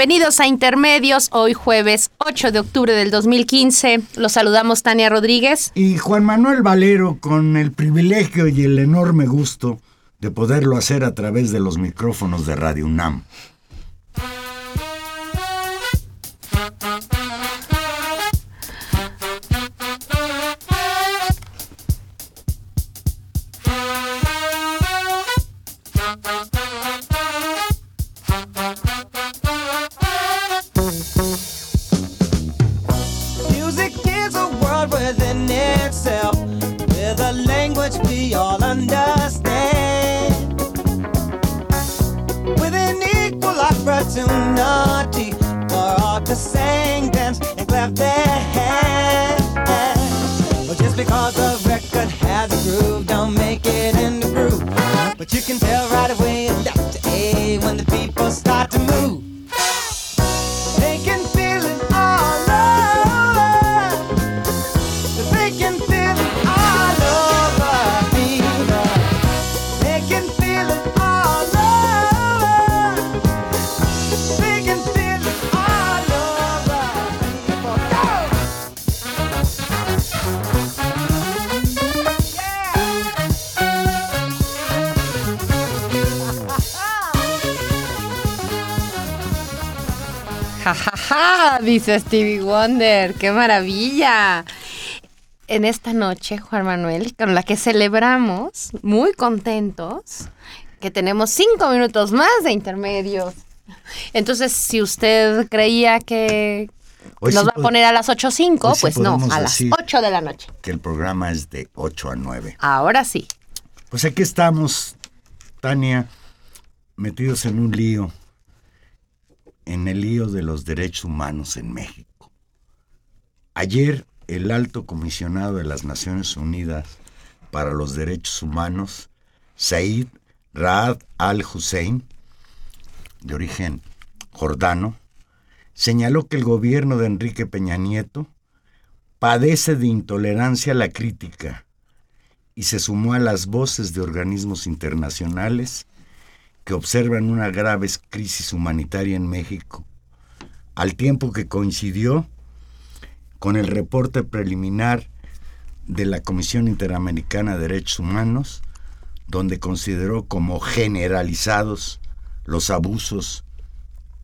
Bienvenidos a Intermedios, hoy jueves 8 de octubre del 2015. Los saludamos Tania Rodríguez. Y Juan Manuel Valero con el privilegio y el enorme gusto de poderlo hacer a través de los micrófonos de Radio UNAM. Ja, dice Stevie Wonder. ¡Qué maravilla! En esta noche, Juan Manuel, con la que celebramos, muy contentos, que tenemos cinco minutos más de intermedios. Entonces, si usted creía que Hoy nos sí va a poner a las 8.05, hoy sí pues no, a las decir- 8 de la noche. Que el programa es de 8 a 9. Ahora sí. Pues aquí estamos, Tania, metidos en un lío, en el lío de los derechos humanos en México. Ayer, el alto comisionado de las Naciones Unidas para los Derechos Humanos, Said Raad al-Hussein, de origen jordano, señaló que el gobierno de Enrique Peña Nieto padece de intolerancia a la crítica y se sumó a las voces de organismos internacionales que observan una grave crisis humanitaria en México, al tiempo que coincidió con el reporte preliminar de la Comisión Interamericana de Derechos Humanos, donde consideró como generalizados los abusos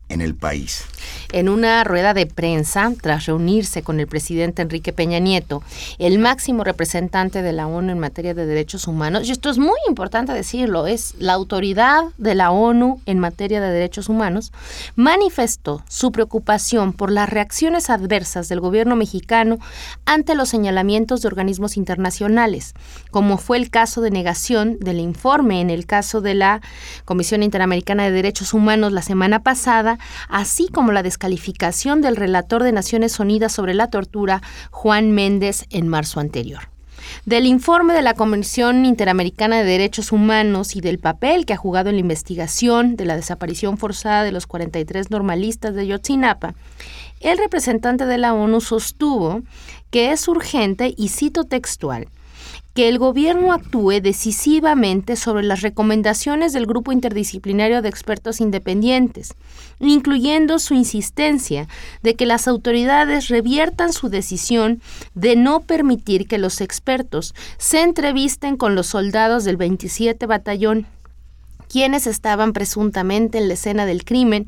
en el país. En una rueda de prensa, tras reunirse con el presidente Enrique Peña Nieto, el máximo representante de la ONU en materia de derechos humanos, y esto es muy importante decirlo, es la autoridad de la ONU en materia de derechos humanos, manifestó su preocupación por las reacciones adversas del gobierno mexicano ante los señalamientos de organismos internacionales, como fue el caso de negación del informe en el caso de la Comisión Interamericana de Derechos Humanos la semana pasada, así como la descalificación del relator de Naciones Unidas sobre la tortura, Juan Méndez, en marzo anterior. Del informe de la Comisión Interamericana de Derechos Humanos y del papel que ha jugado en la investigación de la desaparición forzada de los 43 normalistas de Yotzinapa, el representante de la ONU sostuvo que es urgente, y cito textual, que el gobierno actúe decisivamente sobre las recomendaciones del Grupo Interdisciplinario de Expertos Independientes, incluyendo su insistencia de que las autoridades reviertan su decisión de no permitir que los expertos se entrevisten con los soldados del 27 Batallón quienes estaban presuntamente en la escena del crimen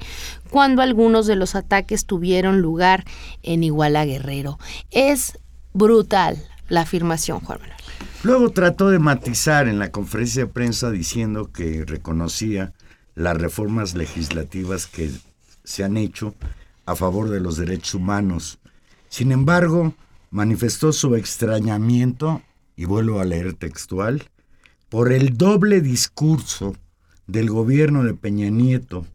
cuando algunos de los ataques tuvieron lugar en Iguala Guerrero. Es brutal la afirmación, Juan Manuel. Luego trató de matizar en la conferencia de prensa diciendo que reconocía las reformas legislativas que se han hecho a favor de los derechos humanos. Sin embargo, manifestó su extrañamiento, y vuelvo a leer textual, por el doble discurso del gobierno de Peña Nieto,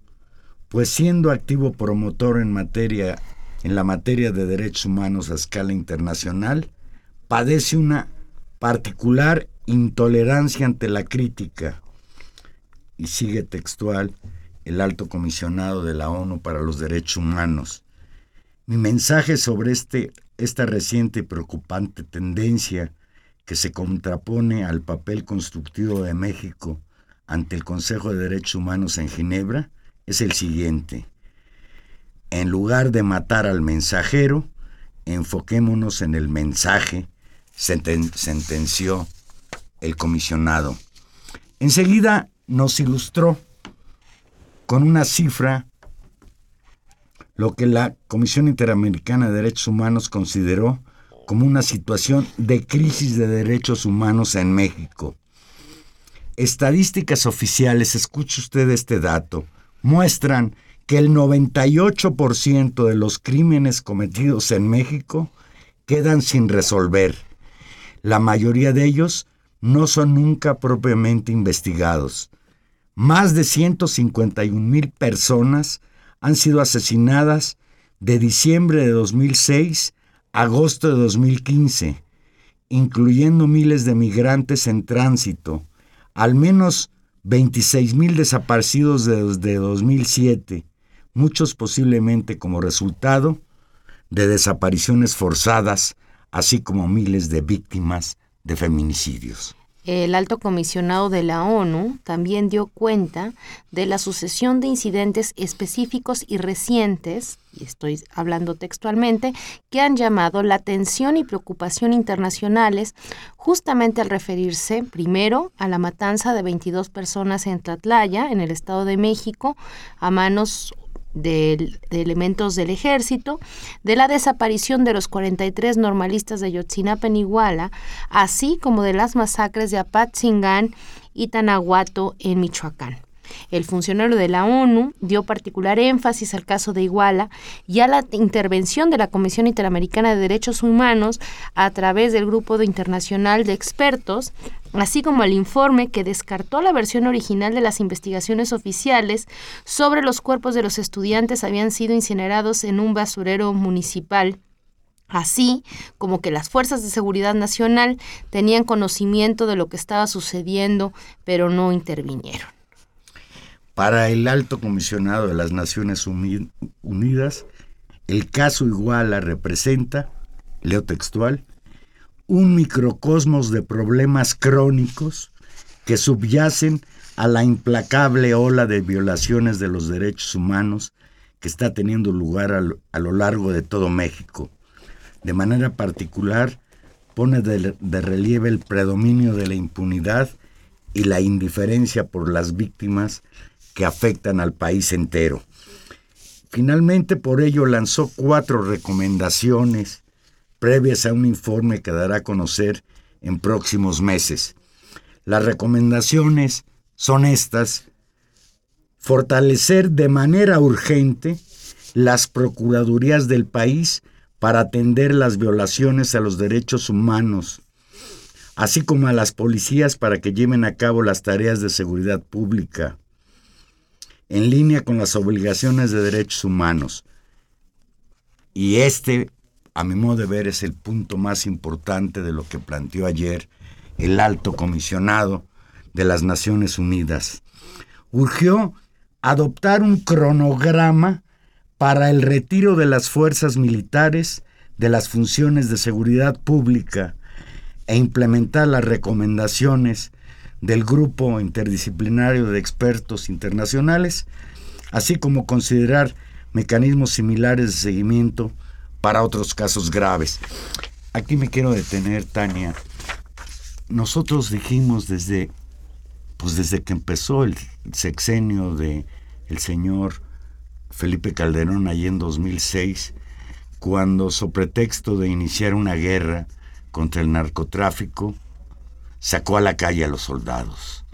pues siendo activo promotor en materia en la materia de derechos humanos a escala internacional, padece una particular intolerancia ante la crítica. Y sigue textual el alto comisionado de la ONU para los Derechos Humanos. Mi mensaje sobre este, esta reciente y preocupante tendencia que se contrapone al papel constructivo de México ante el Consejo de Derechos Humanos en Ginebra es el siguiente. En lugar de matar al mensajero, enfoquémonos en el mensaje, sentenció el comisionado. Enseguida nos ilustró con una cifra lo que la Comisión Interamericana de Derechos Humanos consideró como una situación de crisis de derechos humanos en México. Estadísticas oficiales, escuche usted este dato, muestran que el 98% de los crímenes cometidos en México quedan sin resolver. La mayoría de ellos no son nunca propiamente investigados. Más de 151 mil personas han sido asesinadas de diciembre de 2006 a agosto de 2015, incluyendo miles de migrantes en tránsito, al menos 26 mil desaparecidos desde 2007, muchos posiblemente como resultado de desapariciones forzadas, así como miles de víctimas de feminicidios. El alto comisionado de la ONU también dio cuenta de la sucesión de incidentes específicos y recientes, y estoy hablando textualmente, que han llamado la atención y preocupación internacionales justamente al referirse primero a la matanza de 22 personas en Tlatlaya, en el Estado de México, a manos de, elementos del ejército, de la desaparición de los 43 normalistas de Yotzinapa en Iguala, así como de las masacres de Apatzingán y Tanahuato en Michoacán. El funcionario de la ONU dio particular énfasis al caso de Iguala y a la intervención de la Comisión Interamericana de Derechos Humanos a través del Grupo Internacional de Expertos, así como el informe que descartó la versión original de las investigaciones oficiales sobre los cuerpos de los estudiantes habían sido incinerados en un basurero municipal así como que las fuerzas de seguridad nacional tenían conocimiento de lo que estaba sucediendo, pero no intervinieron. Para el alto comisionado de las Naciones Unidas, el caso Iguala representa, leo textual, un microcosmos de problemas crónicos que subyacen a la implacable ola de violaciones de los derechos humanos que está teniendo lugar a lo, largo de todo México. De manera particular, pone de relieve el predominio de la impunidad y la indiferencia por las víctimas que afectan al país entero. Finalmente, por ello, lanzó cuatro recomendaciones previas a un informe que dará a conocer en próximos meses. Las recomendaciones son estas. Fortalecer de manera urgente las procuradurías del país para atender las violaciones a los derechos humanos, así como a las policías para que lleven a cabo las tareas de seguridad pública en línea con las obligaciones de derechos humanos. Y este, a mi modo de ver, es el punto más importante de lo que planteó ayer el alto comisionado de las Naciones Unidas. Urgió adoptar un cronograma para el retiro de las fuerzas militares de las funciones de seguridad pública e implementar las recomendaciones del grupo interdisciplinario de expertos internacionales, así como considerar mecanismos similares de seguimiento para otros casos graves. Aquí me quiero detener, Tania. Nosotros dijimos desde, pues desde que empezó el sexenio de el señor Felipe Calderón allí en 2006, cuando, sobre pretexto de iniciar una guerra contra el narcotráfico, sacó a la calle a los soldados.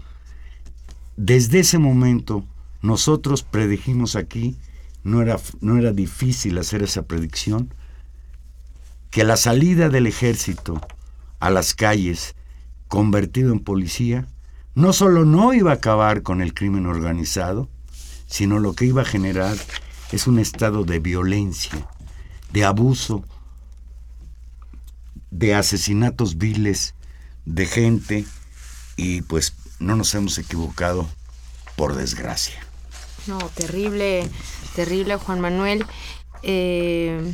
Desde ese momento, nosotros predijimos aquí, no era, no era difícil hacer esa predicción, que la salida del ejército a las calles, convertido en policía, no solo no iba a acabar con el crimen organizado, sino lo que iba a generar es un estado de violencia, de abuso de asesinatos viles de gente y pues no nos hemos equivocado por desgracia. No, terrible, terrible Juan Manuel. Eh,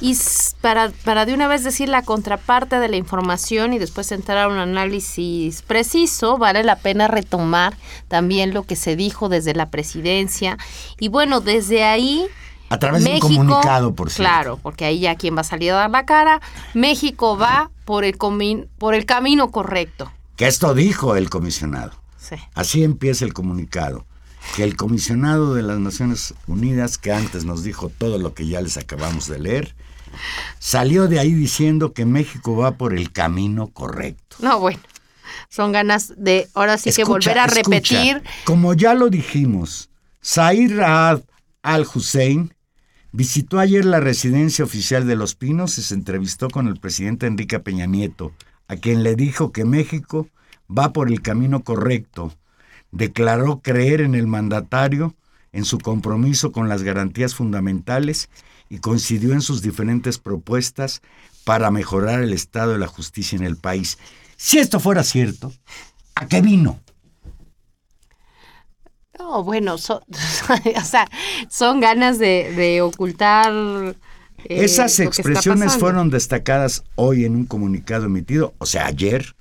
y para, para de una vez decir la contraparte de la información y después entrar a un análisis preciso, vale la pena retomar también lo que se dijo desde la presidencia. Y bueno, desde ahí... A través de un comunicado, por cierto. Claro, porque ahí ya quien va a salir a dar la cara. México va por el, comi- por el camino correcto. Que esto dijo el comisionado. Sí. Así empieza el comunicado. Que el comisionado de las Naciones Unidas, que antes nos dijo todo lo que ya les acabamos de leer, salió de ahí diciendo que México va por el camino correcto. No, bueno. Son ganas de ahora sí que volver a escucha. repetir. Como ya lo dijimos, Zair Raad al-Hussein visitó ayer la residencia oficial de Los Pinos y se entrevistó con el presidente Enrique Peña Nieto, a quien le dijo que México va por el camino correcto. Declaró creer en el mandatario, en su compromiso con las garantías fundamentales y coincidió en sus diferentes propuestas para mejorar el estado de la justicia en el país. Si esto fuera cierto, ¿a qué vino? No, bueno, so- o sea, son ganas de, de ocultar. eh, Esas lo que está expresiones fueron destacadas hoy en un comunicado emitido, o sea, ayer,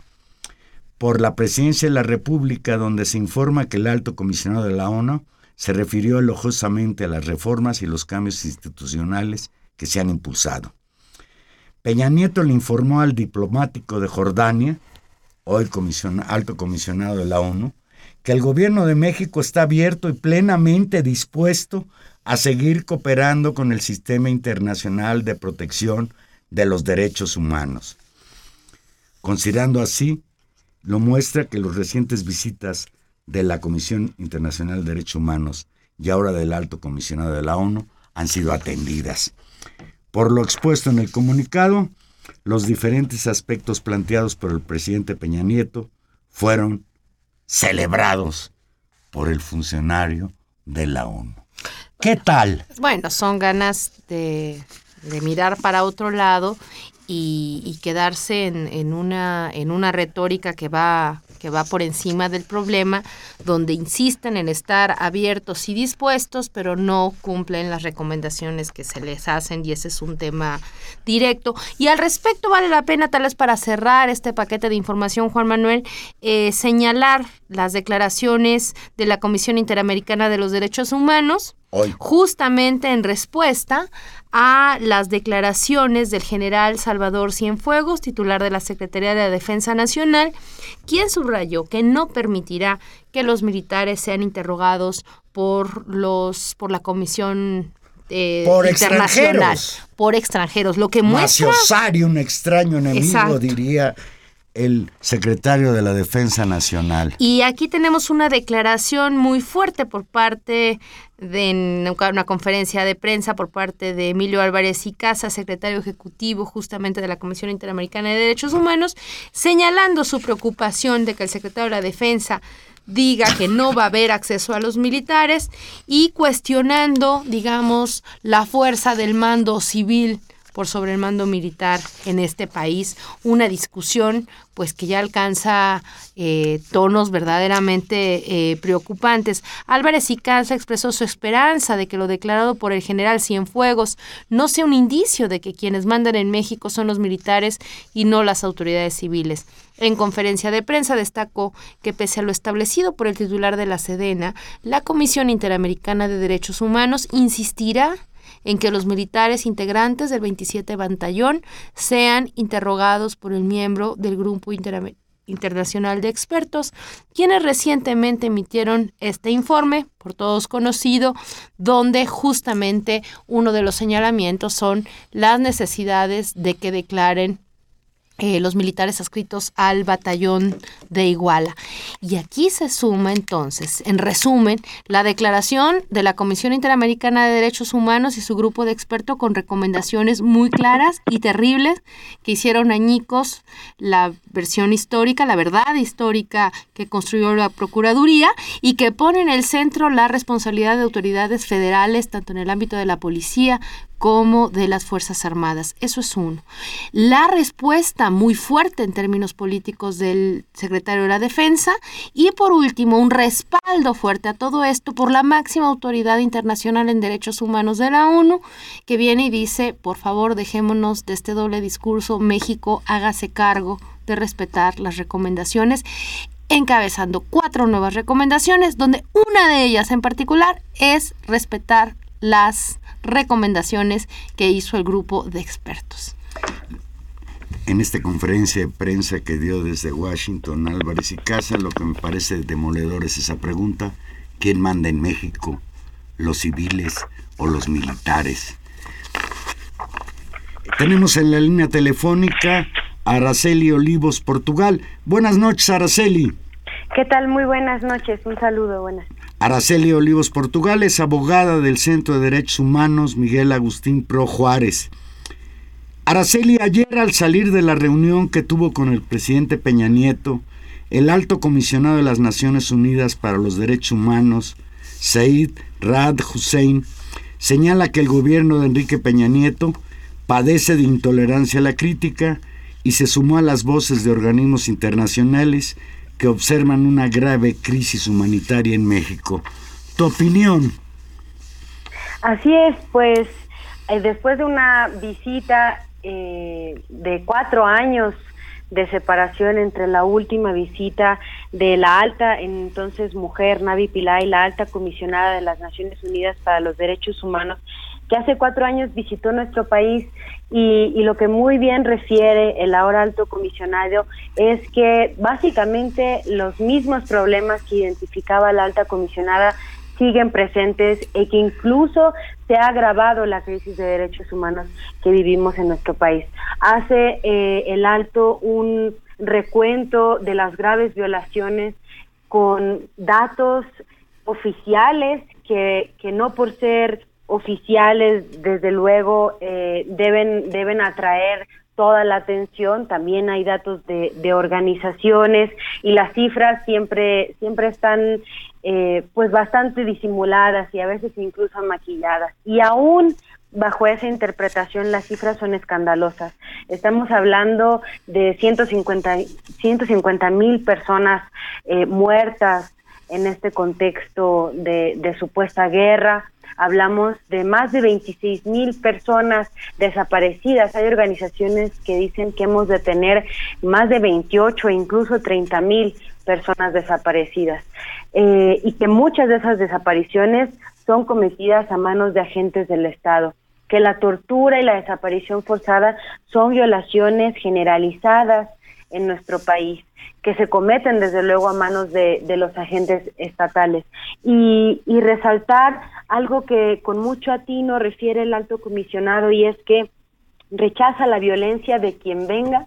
por la Presidencia de la República, donde se informa que el alto comisionado de la ONU se refirió elogiosamente a las reformas y los cambios institucionales que se han impulsado. Peña Nieto le informó al diplomático de Jordania, hoy comisiona- alto comisionado de la ONU, que el gobierno de México está abierto y plenamente dispuesto a seguir cooperando con el sistema internacional de protección de los derechos humanos. Considerando así, lo muestra que las recientes visitas de la Comisión Internacional de Derechos Humanos y ahora del Alto Comisionado de la ONU han sido atendidas. Por lo expuesto en el comunicado, los diferentes aspectos planteados por el presidente Peña Nieto fueron celebrados por el funcionario de la ONU. ¿Qué tal? Bueno, son ganas de, mirar para otro lado y, quedarse en una, en una retórica que va, que va por encima del problema, donde insisten en estar abiertos y dispuestos, pero no cumplen las recomendaciones que se les hacen y ese es un tema directo. Y al respecto vale la pena, tal vez para cerrar este paquete de información, Juan Manuel, eh, señalar las declaraciones de la Comisión Interamericana de los Derechos Humanos, Hoy. justamente en respuesta a las declaraciones del general Salvador Cienfuegos, titular de la Secretaría de la Defensa Nacional, quien subrayó que no permitirá que los militares sean interrogados por los por la Comisión eh, Por internacional extranjeros. por extranjeros, lo que muestra un extraño enemigo, Exacto. diría el secretario de la Defensa Nacional. Y aquí tenemos una declaración muy fuerte por parte de una conferencia de prensa por parte de Emilio Álvarez y Casa, secretario ejecutivo justamente de la Comisión Interamericana de Derechos Humanos, señalando su preocupación de que el secretario de la Defensa diga que no va a haber acceso a los militares y cuestionando, digamos, la fuerza del mando civil por sobre el mando militar en este país, una discusión pues que ya alcanza eh, tonos verdaderamente eh, preocupantes. Álvarez y Casa expresó su esperanza de que lo declarado por el general Cienfuegos no sea un indicio de que quienes mandan en México son los militares y no las autoridades civiles. En conferencia de prensa destacó que pese a lo establecido por el titular de la Sedena, la Comisión Interamericana de Derechos Humanos insistirá en que los militares integrantes del 27 Batallón sean interrogados por el miembro del Grupo Internacional de Expertos, quienes recientemente emitieron este informe, por todos conocido, donde justamente uno de los señalamientos son las necesidades de que declaren eh, los militares adscritos al batallón de Iguala. Y aquí se suma entonces, en resumen, la declaración de la Comisión Interamericana de Derechos Humanos y su grupo de expertos con recomendaciones muy claras y terribles que hicieron añicos la versión histórica, la verdad histórica que construyó la Procuraduría y que pone en el centro la responsabilidad de autoridades federales, tanto en el ámbito de la policía como de las Fuerzas Armadas. Eso es uno. La respuesta muy fuerte en términos políticos del secretario de la Defensa y por último un respaldo fuerte a todo esto por la máxima autoridad internacional en derechos humanos de la ONU que viene y dice, por favor, dejémonos de este doble discurso, México hágase cargo de respetar las recomendaciones encabezando cuatro nuevas recomendaciones, donde una de ellas en particular es respetar las recomendaciones que hizo el grupo de expertos. En esta conferencia de prensa que dio desde Washington Álvarez y Casa, lo que me parece demoledor es esa pregunta, ¿quién manda en México? ¿Los civiles o los militares? Tenemos en la línea telefónica a Araceli Olivos, Portugal. Buenas noches, Araceli. ¿Qué tal? Muy buenas noches. Un saludo. Buenas. Araceli Olivos Portugal es abogada del Centro de Derechos Humanos Miguel Agustín Pro Juárez. Araceli, ayer al salir de la reunión que tuvo con el presidente Peña Nieto, el alto comisionado de las Naciones Unidas para los Derechos Humanos, Said Rad Hussein, señala que el gobierno de Enrique Peña Nieto padece de intolerancia a la crítica y se sumó a las voces de organismos internacionales que observan una grave crisis humanitaria en México. ¿Tu opinión? Así es, pues eh, después de una visita eh, de cuatro años de separación entre la última visita de la alta entonces mujer Navi Pillay, la alta comisionada de las Naciones Unidas para los Derechos Humanos, que hace cuatro años visitó nuestro país y, y, lo que muy bien refiere el ahora alto comisionado es que básicamente los mismos problemas que identificaba la alta comisionada siguen presentes y que incluso se ha agravado la crisis de derechos humanos que vivimos en nuestro país. Hace eh, el alto un recuento de las graves violaciones con datos oficiales que, que no por ser oficiales, desde luego, eh, deben, deben atraer toda la atención. También hay datos de, de organizaciones y las cifras siempre, siempre están eh, pues bastante disimuladas y a veces incluso maquilladas. Y aún bajo esa interpretación las cifras son escandalosas. Estamos hablando de 150 mil personas eh, muertas en este contexto de, de supuesta guerra hablamos de más de 26 mil personas desaparecidas. Hay organizaciones que dicen que hemos de tener más de 28 e incluso 30 mil personas desaparecidas eh, y que muchas de esas desapariciones son cometidas a manos de agentes del Estado que la tortura y la desaparición forzada son violaciones generalizadas en nuestro país que se cometen desde luego a manos de, los agentes estatales. Y, y, resaltar algo que con mucho atino refiere el alto comisionado y es que rechaza la violencia de quien venga,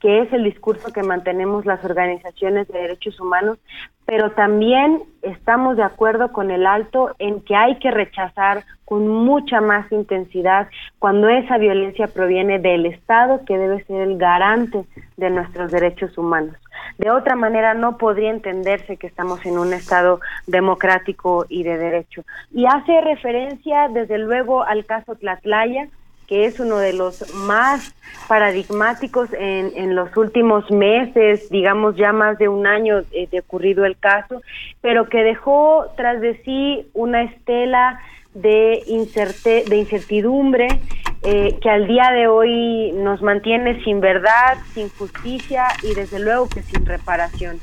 que es el discurso que mantenemos las organizaciones de derechos humanos, pero también estamos de acuerdo con el alto en que hay que rechazar con mucha más intensidad cuando esa violencia proviene del Estado, que debe ser el garante de nuestros derechos humanos. De otra manera, no podría entenderse que estamos en un Estado democrático y de derecho. Y hace referencia, desde luego, al caso Tlatlaya, que es uno de los más paradigmáticos en, en los últimos meses, digamos ya más de un año eh, de ocurrido el caso, pero que dejó tras de sí una estela de, inserte, de incertidumbre eh, que al día de hoy nos mantiene sin verdad, sin justicia y desde luego que sin reparación.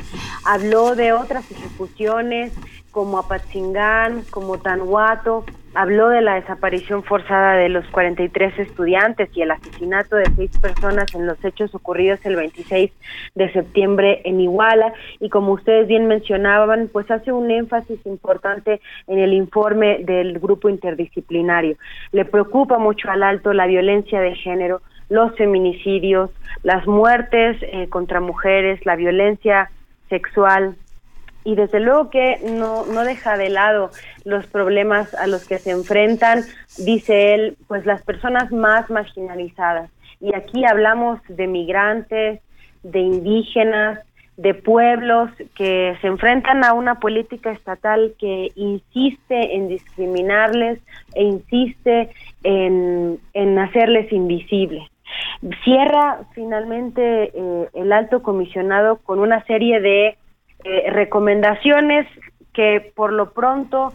Habló de otras ejecuciones como Apatzingán, como Tanhuato, habló de la desaparición forzada de los 43 estudiantes y el asesinato de seis personas en los hechos ocurridos el 26 de septiembre en Iguala y como ustedes bien mencionaban, pues hace un énfasis importante en el informe del grupo interdisciplinario. Le preocupa mucho al alto la violencia de género, los feminicidios, las muertes eh, contra mujeres, la violencia sexual, y desde luego que no, no deja de lado los problemas a los que se enfrentan, dice él, pues las personas más marginalizadas. Y aquí hablamos de migrantes, de indígenas, de pueblos que se enfrentan a una política estatal que insiste en discriminarles e insiste en, en hacerles invisibles. Cierra finalmente eh, el alto comisionado con una serie de eh, recomendaciones que por lo pronto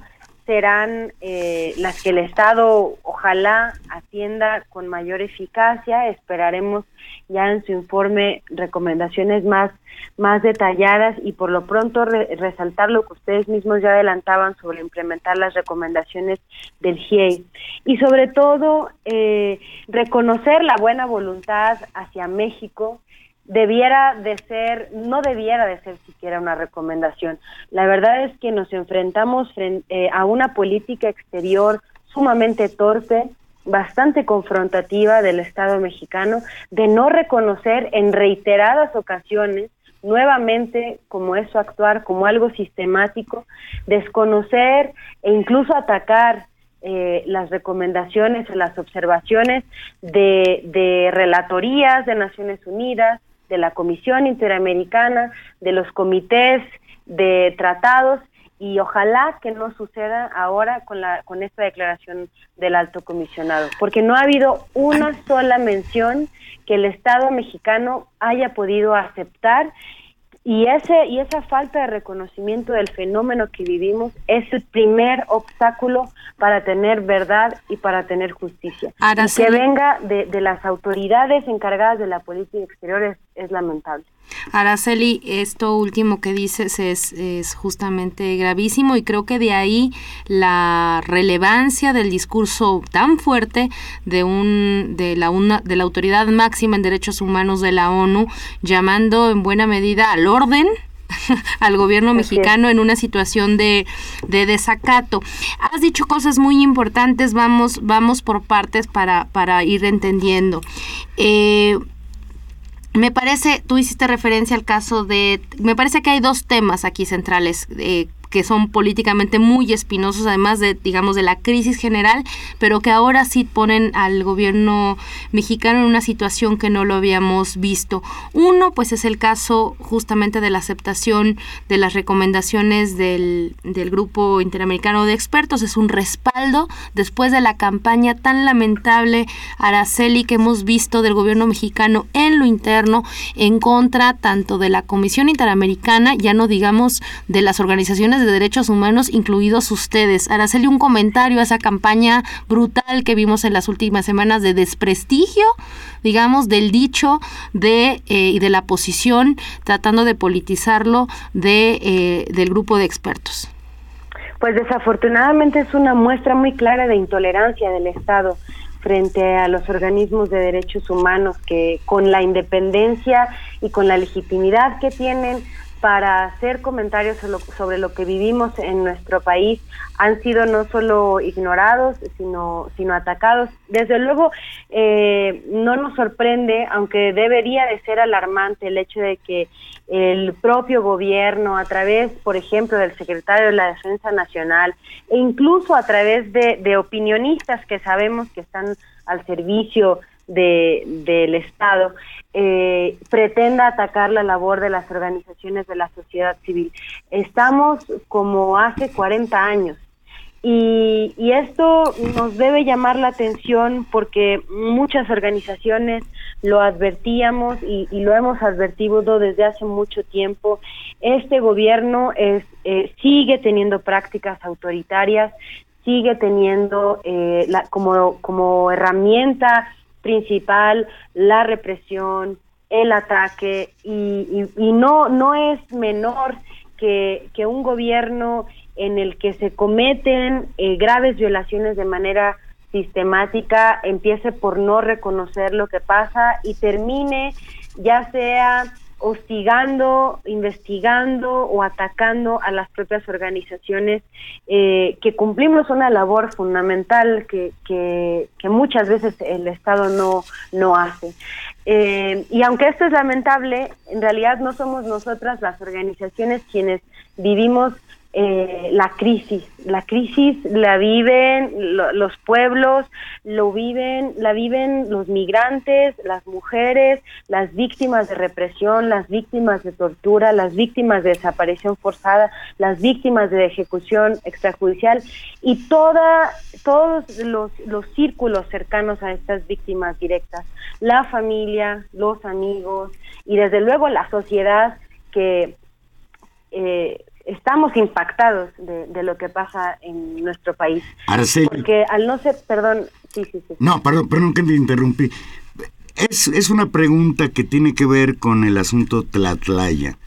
serán eh, las que el Estado ojalá atienda con mayor eficacia. Esperaremos ya en su informe recomendaciones más, más detalladas y por lo pronto resaltar lo que ustedes mismos ya adelantaban sobre implementar las recomendaciones del GIEI y sobre todo eh, reconocer la buena voluntad hacia México debiera de ser, no debiera de ser siquiera una recomendación. La verdad es que nos enfrentamos eh, a una política exterior sumamente torpe, bastante confrontativa del Estado mexicano, de no reconocer en reiteradas ocasiones nuevamente como eso actuar como algo sistemático, desconocer e incluso atacar eh, las recomendaciones o las observaciones de relatorías de Naciones Unidas, de la Comisión Interamericana, de los comités de tratados y ojalá que no suceda ahora con la con esta declaración del alto comisionado, porque no ha habido una sola mención que el Estado mexicano haya podido aceptar y ese y esa falta de reconocimiento del fenómeno que vivimos es el primer obstáculo para tener verdad y para tener justicia. que venga de, de, las autoridades encargadas de la política exterior es, es lamentable. Araceli, esto último que dices es, es, justamente gravísimo y creo que de ahí la relevancia del discurso tan fuerte de un de la una, de la autoridad máxima en derechos humanos de la ONU llamando en buena medida al orden al gobierno mexicano en una situación de, de, desacato. Has dicho cosas muy importantes, vamos, vamos por partes para, para ir entendiendo. Eh, me parece, tú hiciste referencia al caso de, me parece que hay dos temas aquí centrales eh, que son políticamente muy espinosos, además de, digamos, de la crisis general, pero que ahora sí ponen al gobierno mexicano en una situación que no lo habíamos visto. Uno, pues es el caso justamente de la aceptación de las recomendaciones del, del Grupo Interamericano de Expertos, es un respaldo después de la campaña tan lamentable, Araceli, que hemos visto del gobierno mexicano en lo interno, en contra tanto de la Comisión Interamericana, ya no digamos de las organizaciones de derechos humanos, incluidos ustedes. Araceli, un comentario a esa campaña brutal que vimos en las últimas semanas de desprestigio, digamos, del dicho de, eh, y de la posición, tratando de politizarlo de, eh, del grupo de expertos. Pues desafortunadamente es una muestra muy clara de intolerancia del Estado frente a los organismos de derechos humanos que con la independencia y con la legitimidad que tienen para hacer comentarios sobre lo que vivimos en nuestro país han sido no solo ignorados, sino, sino atacados. Desde luego, eh, no nos sorprende, aunque debería de ser alarmante el hecho de que el propio gobierno, a través, por ejemplo, del secretario de la Defensa Nacional, e incluso a través de, opinionistas que sabemos que están al servicio de, del Estado eh, pretenda atacar la labor de las organizaciones de la sociedad civil. Estamos como hace 40 años y, esto nos debe llamar la atención porque muchas organizaciones lo advertíamos y, lo hemos advertido desde hace mucho tiempo. Este gobierno eh, sigue teniendo prácticas autoritarias, sigue teniendo eh, como, como herramienta principal la represión, el ataque y, y, no, no es menor que, que, un gobierno en el que se cometen eh, graves violaciones de manera sistemática empiece por no reconocer lo que pasa y termine ya sea hostigando, investigando o atacando a las propias organizaciones eh, que cumplimos una labor fundamental que, que, muchas veces el Estado no, no hace. Eh, y aunque esto es lamentable, en realidad no somos nosotras las organizaciones quienes vivimos eh, la crisis. La crisis la viven los pueblos, lo viven, la viven los migrantes, las mujeres, las víctimas de represión, las víctimas de tortura, las víctimas de desaparición forzada, las víctimas de ejecución extrajudicial y toda, todos los, los círculos cercanos a estas víctimas directas, la familia, los amigos y desde luego la sociedad que eh, estamos impactados de, lo que pasa en nuestro país. Porque al no ser, perdón, sí, sí, sí. No, perdón, perdón que te interrumpí. Es, es una pregunta que tiene que ver con el asunto Tlatlaya.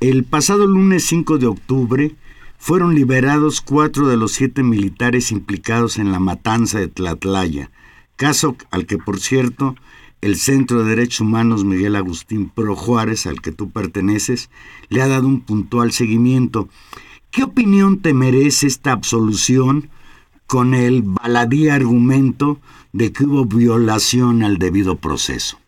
El pasado lunes 5 de octubre fueron liberados cuatro de los siete militares implicados en la matanza de Tlatlaya, caso al que, por cierto, el Centro de Derechos Humanos Miguel Agustín Pro Juárez, al que tú perteneces, le ha dado un puntual seguimiento. ¿Qué opinión te merece esta absolución con el baladí argumento de que hubo violación al debido proceso?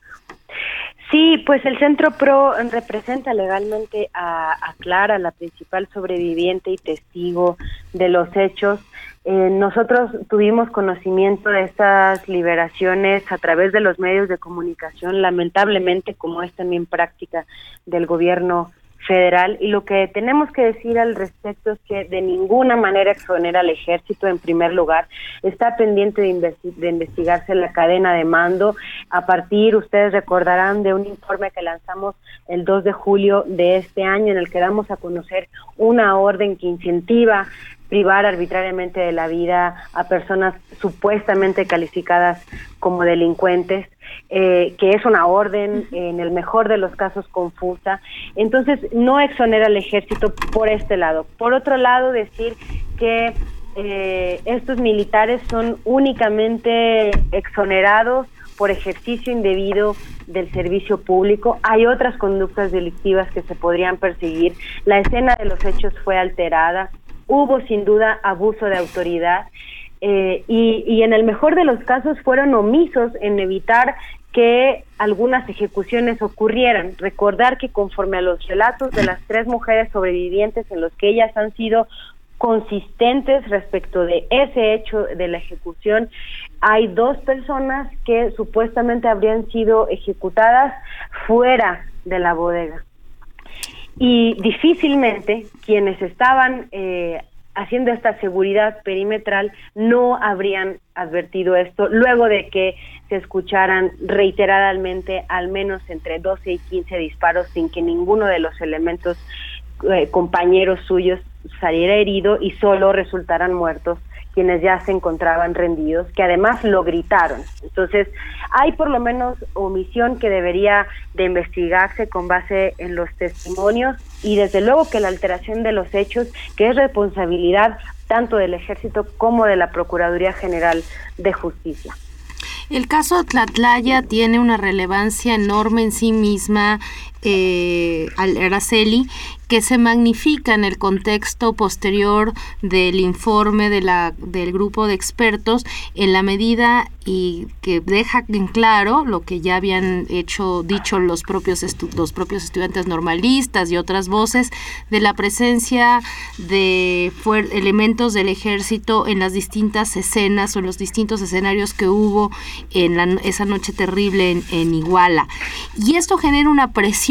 Sí, pues el Centro PRO representa legalmente a, a Clara, la principal sobreviviente y testigo de los hechos. Eh, nosotros tuvimos conocimiento de estas liberaciones a través de los medios de comunicación, lamentablemente, como es también práctica del gobierno federal. Y lo que tenemos que decir al respecto es que de ninguna manera exonera al ejército, en primer lugar. Está pendiente de, de, investigarse la cadena de mando a partir, ustedes recordarán, de un informe que lanzamos el 2 de julio de este año en el que damos a conocer una orden que incentiva privar arbitrariamente de la vida a personas supuestamente calificadas como delincuentes, eh, que es una orden en el mejor de los casos confusa. Entonces, no exonera al ejército por este lado. Por otro lado, decir que eh, estos militares son únicamente exonerados por ejercicio indebido del servicio público. Hay otras conductas delictivas que se podrían perseguir. La escena de los hechos fue alterada hubo sin duda abuso de autoridad eh, y, y en el mejor de los casos fueron omisos en evitar que algunas ejecuciones ocurrieran. Recordar que conforme a los relatos de las tres mujeres sobrevivientes en los que ellas han sido consistentes respecto de ese hecho de la ejecución, hay dos personas que supuestamente habrían sido ejecutadas fuera de la bodega y difícilmente quienes estaban eh, haciendo esta seguridad perimetral no habrían advertido esto luego de que se escucharan reiteradamente al menos entre 12 y 15 disparos sin que ninguno de los elementos eh, compañeros suyos saliera herido y solo resultaran muertos quienes ya se encontraban rendidos, que además lo gritaron. Entonces, hay por lo menos omisión que debería de investigarse con base en los testimonios y desde luego que la alteración de los hechos, que es responsabilidad tanto del ejército como de la Procuraduría General de Justicia. El caso Tlatlaya tiene una relevancia enorme en sí misma, eh, Araceli, que se magnifica en el contexto posterior del informe de la, del grupo de expertos en la medida y que deja en claro lo que ya habían hecho dicho los propios los propios estudiantes normalistas y otras voces de la presencia de elementos del ejército en las distintas escenas o en los distintos escenarios que hubo en esa noche terrible en Iguala. Y esto genera una presión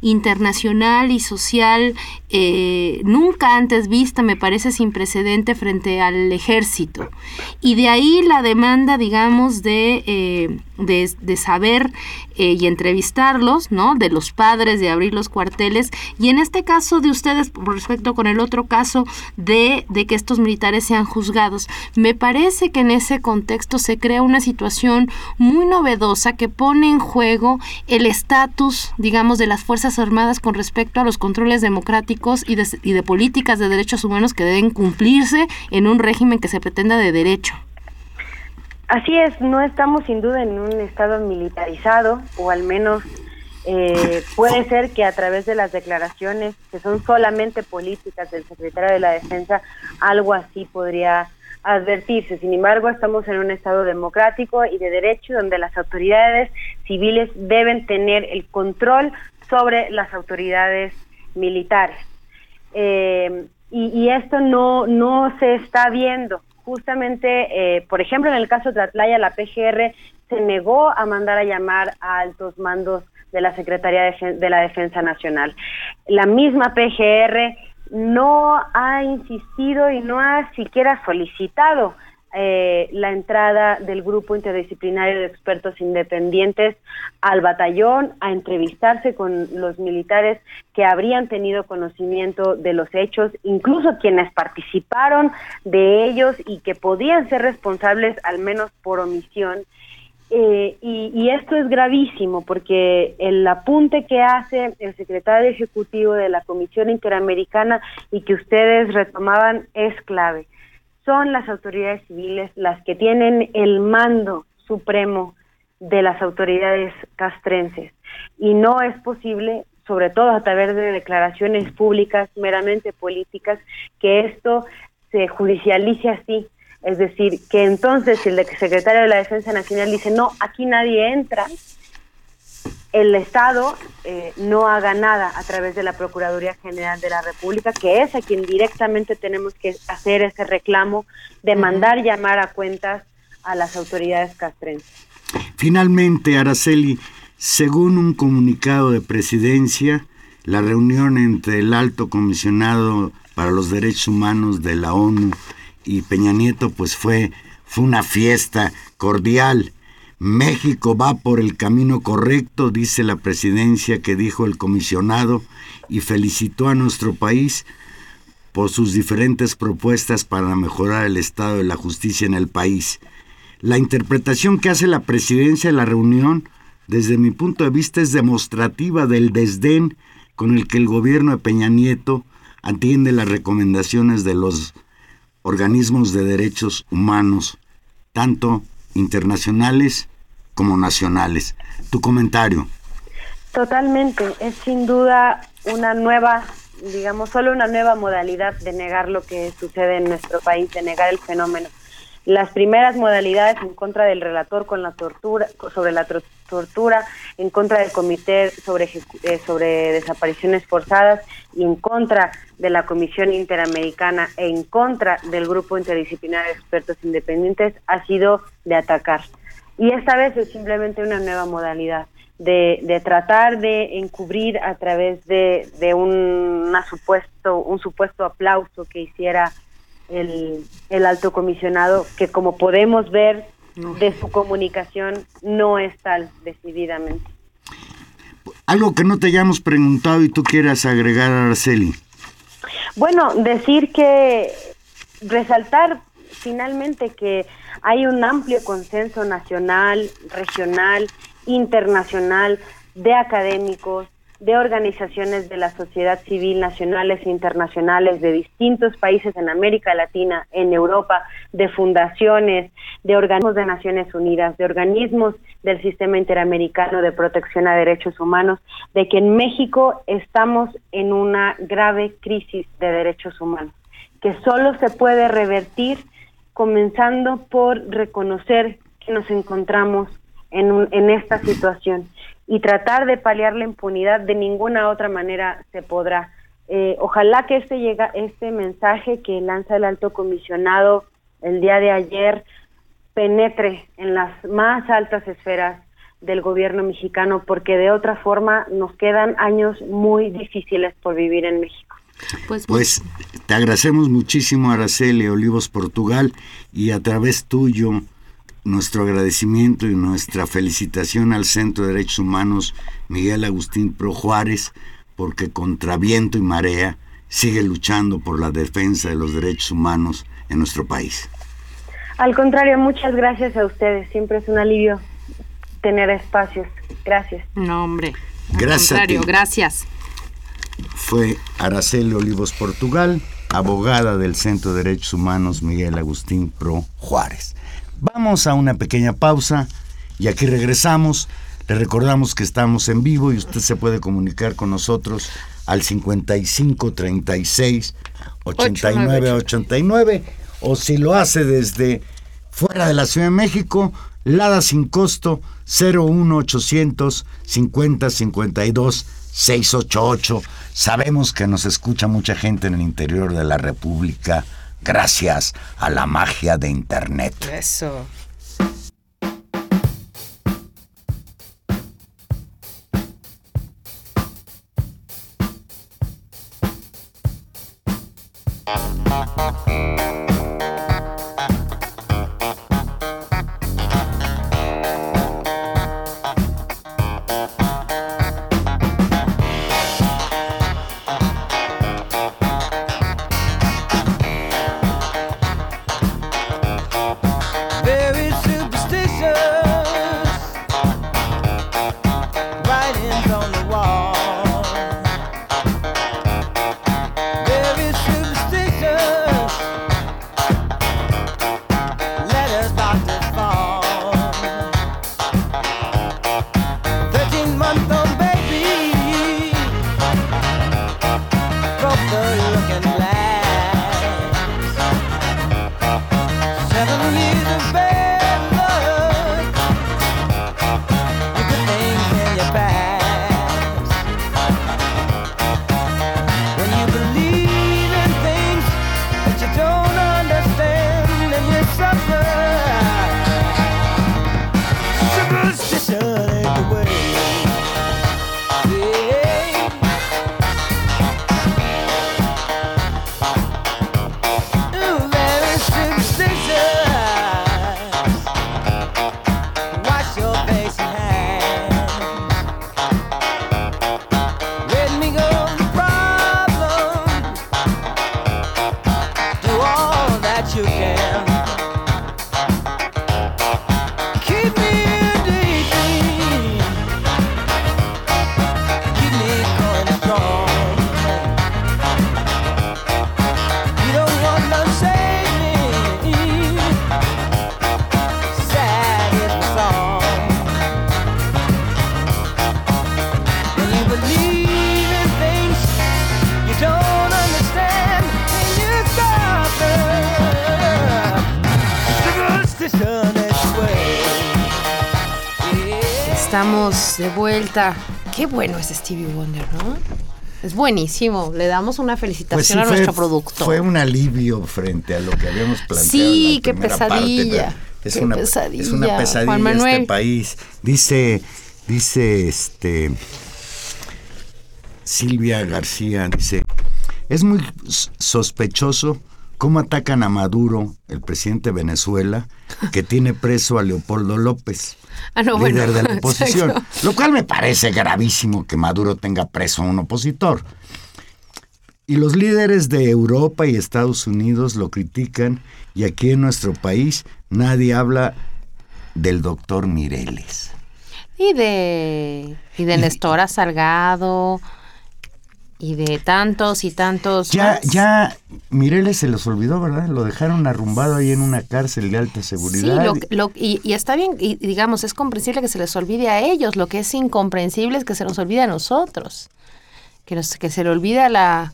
internacional y social eh, nunca antes vista, me parece sin precedente frente al ejército. Y de ahí la demanda, digamos, de, eh, de, saber eh, y entrevistarlos, ¿no? De los padres, de abrir los cuarteles. Y en este caso de ustedes, respecto con el otro caso de, de que estos militares sean juzgados, me parece que en ese contexto se crea una situación muy novedosa que pone en juego el estatus, digamos, de las Fuerzas Armadas con respecto a los controles democráticos y de, y de políticas de derechos humanos que deben cumplirse en un régimen que se pretenda de derecho. Así es, no estamos sin duda en un estado militarizado, o al menos eh, puede ser que a través de las declaraciones, que son solamente políticas del secretario de la Defensa, algo así podría advertirse. Sin embargo, estamos en un estado democrático y de derecho donde las autoridades civiles deben tener el control sobre las autoridades militares. Eh, y, esto no, no se está viendo. Justamente, eh, por ejemplo, en el caso de Atlaya, la PGR se negó a mandar a llamar a altos mandos de la Secretaría de, la Defensa Nacional. La misma PGR no ha insistido y no ha siquiera solicitado eh, la entrada del grupo interdisciplinario de expertos independientes al batallón a entrevistarse con los militares que habrían tenido conocimiento de los hechos, incluso quienes participaron de ellos y que podían ser responsables al menos por omisión. Eh, y, y, esto es gravísimo porque el apunte que hace el secretario ejecutivo de la Comisión Interamericana y que ustedes retomaban es clave son las autoridades civiles las que tienen el mando supremo de las autoridades castrenses. Y no es posible sobre todo a través de declaraciones públicas meramente políticas que esto se judicialice así. Es decir que entonces el secretario de la Defensa Nacional dice no aquí nadie entra el Estado eh, no haga nada a través de la Procuraduría General de la República, que es a quien directamente tenemos que hacer ese reclamo de mandar llamar a cuentas a las autoridades castrenses. Finalmente, Araceli, según un comunicado de presidencia, la reunión entre el alto comisionado para los derechos humanos de la ONU y Peña Nieto pues fue, fue una fiesta cordial México va por el camino correcto, dice la presidencia que dijo el comisionado, y felicitó a nuestro país por sus diferentes propuestas para mejorar el estado de la justicia en el país. La interpretación que hace la presidencia de la reunión, desde mi punto de vista, es demostrativa del desdén con el que el gobierno de Peña Nieto atiende las recomendaciones de los organismos de derechos humanos, tanto internacionales como nacionales. Tu comentario. Totalmente, es sin duda una nueva, digamos, solo una nueva modalidad de negar lo que sucede en nuestro país, de negar el fenómeno. Las primeras modalidades en contra del relator con la tortura, sobre la tortura, en contra del comité sobre, eh, sobre desapariciones forzadas y en contra de la Comisión Interamericana e en contra del Grupo Interdisciplinario de Expertos Independientes ha sido de atacar. Y esta vez es simplemente una nueva modalidad de, de tratar de encubrir a través de, de una supuesto, un supuesto aplauso que hiciera el, el alto comisionado, que como podemos ver de su comunicación no es tal decididamente. Algo que no te hayamos preguntado y tú quieras agregar, Araceli. Bueno, decir que resaltar finalmente que hay un amplio consenso nacional, regional, internacional, de académicos, de organizaciones de la sociedad civil nacionales e internacionales de distintos países en América Latina, en Europa, de fundaciones, de organismos de Naciones Unidas, de organismos del Sistema Interamericano de Protección a Derechos Humanos, de que en México estamos en una grave crisis de derechos humanos, que solo se puede revertir comenzando por reconocer que nos encontramos en, en esta situación y tratar de paliar la impunidad de ninguna otra manera se podrá. Eh, ojalá que este llega este mensaje que lanza el alto comisionado el día de ayer penetre en las más altas esferas del gobierno mexicano porque de otra forma nos quedan años muy difíciles por vivir en México. Pues, pues, te agradecemos muchísimo, Araceli Olivos Portugal, y a través tuyo nuestro agradecimiento y nuestra felicitación al Centro de Derechos Humanos Miguel Agustín Pro Juárez, porque contra viento y marea sigue luchando por la defensa de los derechos humanos en nuestro país. Al contrario, muchas gracias a ustedes. Siempre es un alivio tener espacios. Gracias. No, hombre. gracias. Contrario, gracias fue Araceli Olivos Portugal, abogada del Centro de Derechos Humanos Miguel Agustín Pro Juárez. Vamos a una pequeña pausa y aquí regresamos. Le recordamos que estamos en vivo y usted se puede comunicar con nosotros al 55 36 89 89 o si lo hace desde fuera de la Ciudad de México, Lada sin costo 01800 50 52 688. Sabemos que nos escucha mucha gente en el interior de la República gracias a la magia de Internet. Eso. Estamos de vuelta. Qué bueno es Stevie Wonder, ¿no? Es buenísimo. Le damos una felicitación Pues sí, a fue, nuestro productor. fue un alivio frente a lo que habíamos planteado. Sí, en la qué parte, pesadilla, es, qué una, es pesadilla, una pesadilla Juan este país. Dice, dice este Silvia García, dice, es muy sospechoso cómo atacan a Maduro, el presidente de Venezuela, que tiene preso a Leopoldo López. Ah, no, líder bueno, de la oposición. exacto. Lo cual me parece gravísimo que Maduro tenga preso a un opositor. Y los líderes de Europa y Estados Unidos lo critican y aquí en nuestro país nadie habla del doctor Mireles. Y de, y de Nestora Salgado. Y de tantos y tantos. Ya, más. ya Mireles se los olvidó, ¿verdad? Lo dejaron arrumbado ahí en una cárcel de alta Sí, seguridad. lo- lo- y, y está bien, y digamos, es comprensible que se les olvide a ellos, lo que es incomprensible es que se nos olvide a nosotros, que, nos, que se le olvide a la,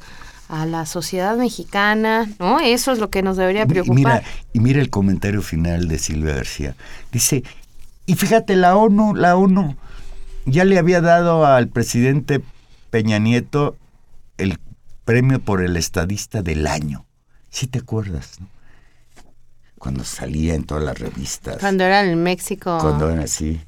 a la sociedad mexicana, ¿no? Eso es lo que nos debería preocupar. mira, y mira el comentario final de Silvia García. Dice, y fíjate, la ONU, la ONU ya le había dado al presidente Peña Nieto el premio por el estadista del año. ¿Sí te acuerdas? no? Cuando salía en todas las revistas. Cuando era en México. Cuando era así.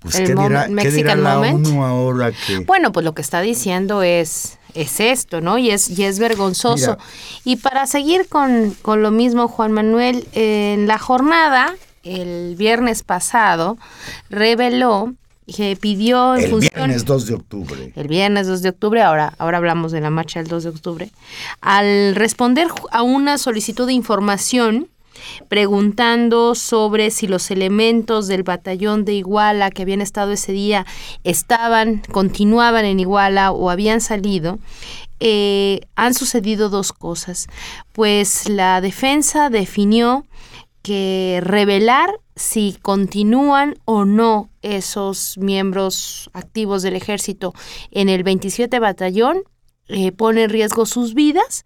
Pues, El ¿qué dirá, qué dirá la moment. ONU ahora que... Bueno, pues lo que está diciendo es, es esto, ¿no? Y es, y es vergonzoso. Mira. Y para seguir con, con lo mismo, Juan Manuel, en la jornada, el viernes pasado, reveló que pidió en el función... viernes 2 de octubre. el viernes 2 de octubre, ahora, ahora hablamos de la marcha del 2 de octubre, al responder a una solicitud de información preguntando sobre si los elementos del batallón de Iguala que habían estado ese día estaban, continuaban en Iguala o habían salido, eh, han sucedido dos cosas. Pues la defensa definió que revelar si continúan o no esos miembros activos del ejército en el 27 batallón eh, pone en riesgo sus vidas,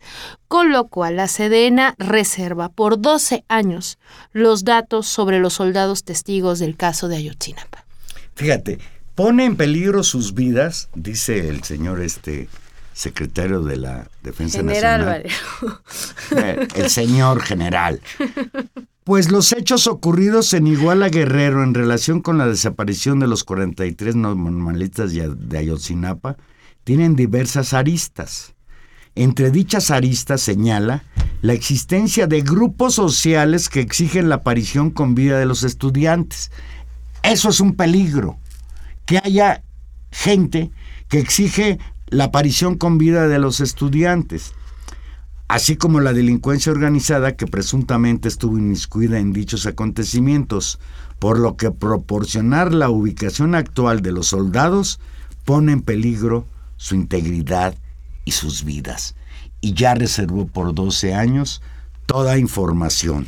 con lo cual la Sedena reserva por 12 años los datos sobre los soldados testigos del caso de Ayotzinapa. Fíjate, pone en peligro sus vidas, dice el señor este secretario de la Defensa General Nacional. Valero. Eh, el señor general. Pues los hechos ocurridos en Iguala Guerrero en relación con la desaparición de los 43 normalistas de Ayotzinapa tienen diversas aristas. Entre dichas aristas señala la existencia de grupos sociales que exigen la aparición con vida de los estudiantes. Eso es un peligro, que haya gente que exige la aparición con vida de los estudiantes así como la delincuencia organizada que presuntamente estuvo inmiscuida en dichos acontecimientos, por lo que proporcionar la ubicación actual de los soldados pone en peligro su integridad y sus vidas. Y ya reservó por 12 años toda información.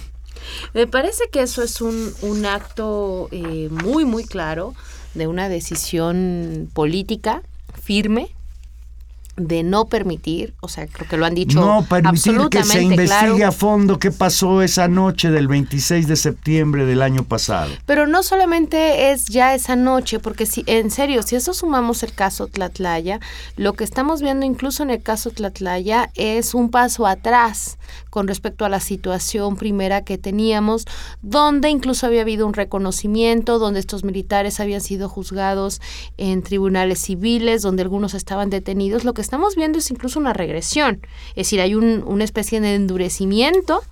Me parece que eso es un, un acto eh, muy, muy claro de una decisión política firme de no permitir, o sea, creo que lo han dicho no permitir que se absolutamente investigue claro. a fondo qué pasó esa noche del 26 de septiembre del año pasado. Pero no solamente es ya esa noche, porque si en serio, si eso sumamos el caso Tlatlaya, lo que estamos viendo incluso en el caso Tlatlaya es un paso atrás con respecto a la situación primera que teníamos, donde incluso había habido un reconocimiento, donde estos militares habían sido juzgados en tribunales civiles, donde algunos estaban detenidos. Lo que estamos viendo es incluso una regresión, es decir, hay un- una especie de endurecimiento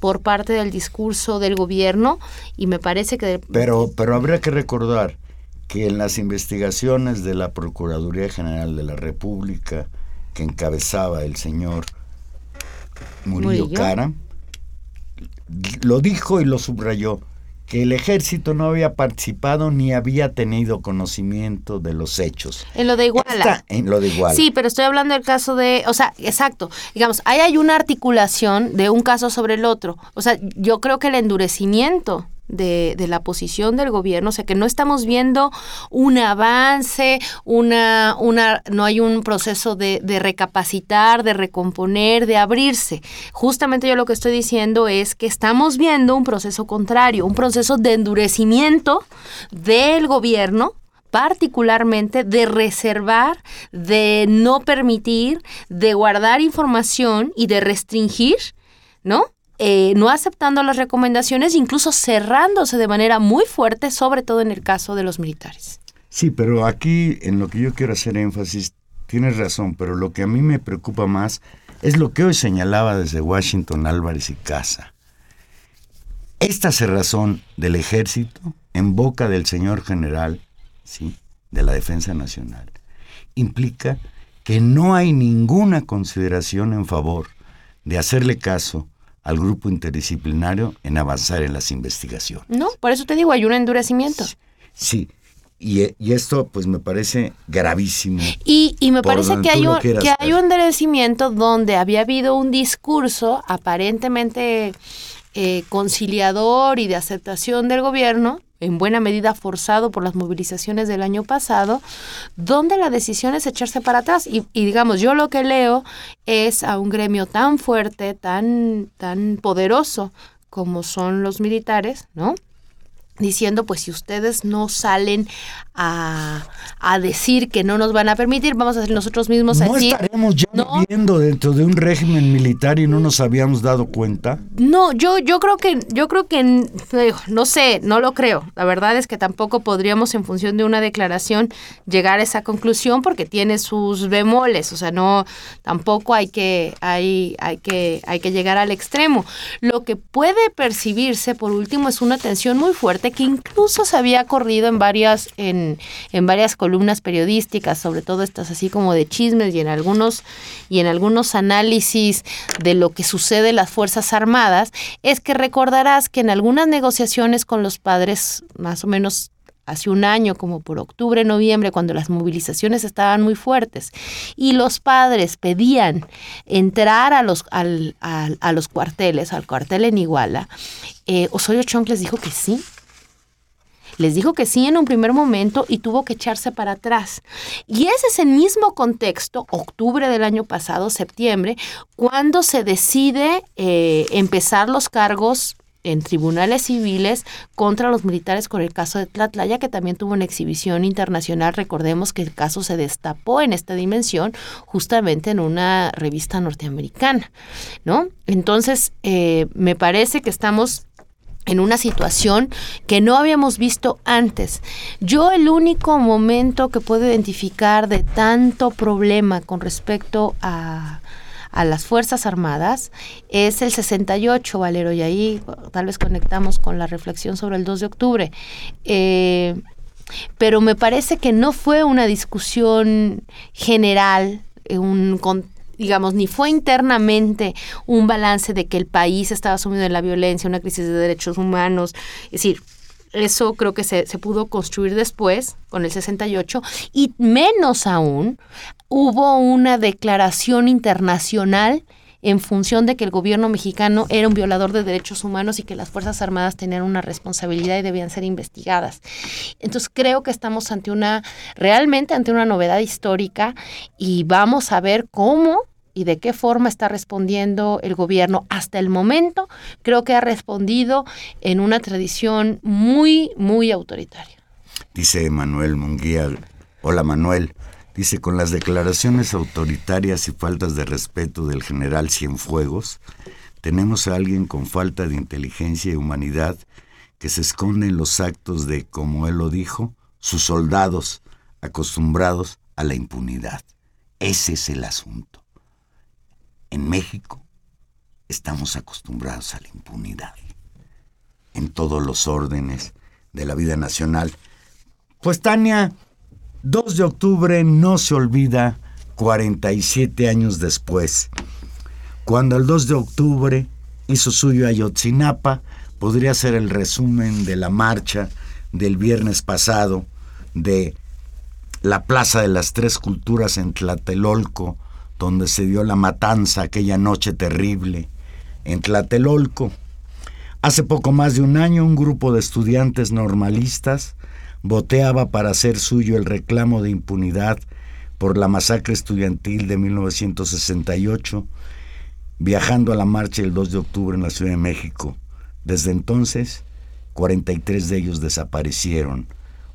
por parte del discurso del gobierno y me parece que... Pero, pero habría que recordar que en las investigaciones de la Procuraduría General de la República, que encabezaba el señor Murillo, Murillo. Cara, lo dijo y lo subrayó, que el ejército no había participado ni había tenido conocimiento de los hechos. En lo de Iguala. Esta- en lo de Iguala. Sí, pero estoy hablando del caso de, o sea, exacto, digamos, ahí hay una articulación de un caso sobre el otro. O sea, yo creo que el endurecimiento de, de la posición del gobierno, o sea, que no estamos viendo un avance, una, una, no hay un proceso de, de recapacitar, de recomponer, de abrirse. Justamente yo lo que estoy diciendo es que estamos viendo un proceso contrario, un proceso de endurecimiento del gobierno particularmente de reservar, de no permitir, de guardar información y de restringir, ¿no? Eh, no aceptando las recomendaciones, incluso cerrándose de manera muy fuerte, sobre todo en el caso de los militares. Sí, pero aquí en lo que yo quiero hacer énfasis, tienes razón, pero lo que a mí me preocupa más es lo que hoy señalaba desde Washington Álvarez y Casa. Esta cerrazón del ejército en boca del señor general, ¿sí? de la Defensa Nacional, implica que no hay ninguna consideración en favor de hacerle caso al grupo interdisciplinario en avanzar en las investigaciones. No, por eso te digo, hay un endurecimiento. Sí, y, y esto pues me parece gravísimo. Y, y me parece que hay, un, que hay un endurecimiento donde había habido un discurso aparentemente eh, conciliador y de aceptación del gobierno, en buena medida forzado por las movilizaciones del año pasado, donde la decisión es echarse para atrás. Y, y digamos, yo lo que leo es a un gremio tan fuerte, tan, tan poderoso como son los militares, ¿no? Diciendo, pues si ustedes no salen a, a decir que no nos van a permitir, vamos a ser nosotros mismos ¿No así. estaremos ya No. viviendo dentro de un régimen militar y no nos habíamos dado cuenta? No, yo, yo creo que, yo creo que, eh, no sé, no lo creo. La verdad es que tampoco podríamos, en función de una declaración, llegar a esa conclusión porque tiene sus bemoles. O sea, no, tampoco hay que, hay, hay que, hay que llegar al extremo. Lo que puede percibirse, por último, es una tensión muy fuerte que incluso se había corrido en varias, en, en varias columnas periodísticas, sobre todo estas así como de chismes y en algunos, y en algunos análisis de lo que sucede en las Fuerzas Armadas, es que recordarás que en algunas negociaciones con los padres, más o menos hace un año, como por octubre, noviembre, cuando las movilizaciones estaban muy fuertes, y los padres pedían entrar a los, al- al- a los cuarteles, al cuartel en Iguala, eh, Osorio Chong les dijo que sí. Les dijo que sí en un primer momento y tuvo que echarse para atrás. Y es el mismo contexto, octubre del año pasado, septiembre, cuando se decide eh, empezar los cargos en tribunales civiles contra los militares con el caso de Tlatlaya, que también tuvo una exhibición internacional. Recordemos que el caso se destapó en esta dimensión justamente en una revista norteamericana, ¿no? Entonces, eh, me parece que estamos en una situación que no habíamos visto antes. Yo el único momento que puedo identificar de tanto problema con respecto a a las Fuerzas Armadas es el 68, Valero, y ahí tal vez conectamos con la reflexión sobre el 2 de octubre. Eh, pero me parece que no fue una discusión general, eh, un, digamos, ni fue internamente un balance de que el país estaba sumido en la violencia, una crisis de derechos humanos. Es decir, eso creo que se, se, pudo construir después, con el 68, y menos aún hubo una declaración internacional en función de que el gobierno mexicano era un violador de derechos humanos y que las Fuerzas Armadas tenían una responsabilidad y debían ser investigadas. Entonces creo que estamos ante una, realmente ante una novedad histórica y vamos a ver cómo y de qué forma está respondiendo el gobierno hasta el momento, creo que ha respondido en una tradición muy, muy autoritaria. Dice Manuel Munguía, hola Manuel, dice, con las declaraciones autoritarias y faltas de respeto del general Cienfuegos, tenemos a alguien con falta de inteligencia y humanidad que se esconde en los actos de, como él lo dijo, sus soldados acostumbrados a la impunidad. Ese es el asunto en México estamos acostumbrados a la impunidad en todos los órdenes de la vida nacional. Pues Tania, 2 de octubre no se olvida 47 años después. Cuando el 2 de octubre hizo suyo Ayotzinapa, podría ser el resumen de la marcha del viernes pasado de la Plaza de las Tres Culturas en Tlatelolco, donde se dio la matanza aquella noche terrible en Tlatelolco. Hace poco más de un año un grupo de estudiantes normalistas boteaba para hacer suyo el reclamo de impunidad por la masacre estudiantil de 1968, viajando a la marcha el 2 de octubre en la Ciudad de México. Desde entonces, 43 de ellos desaparecieron.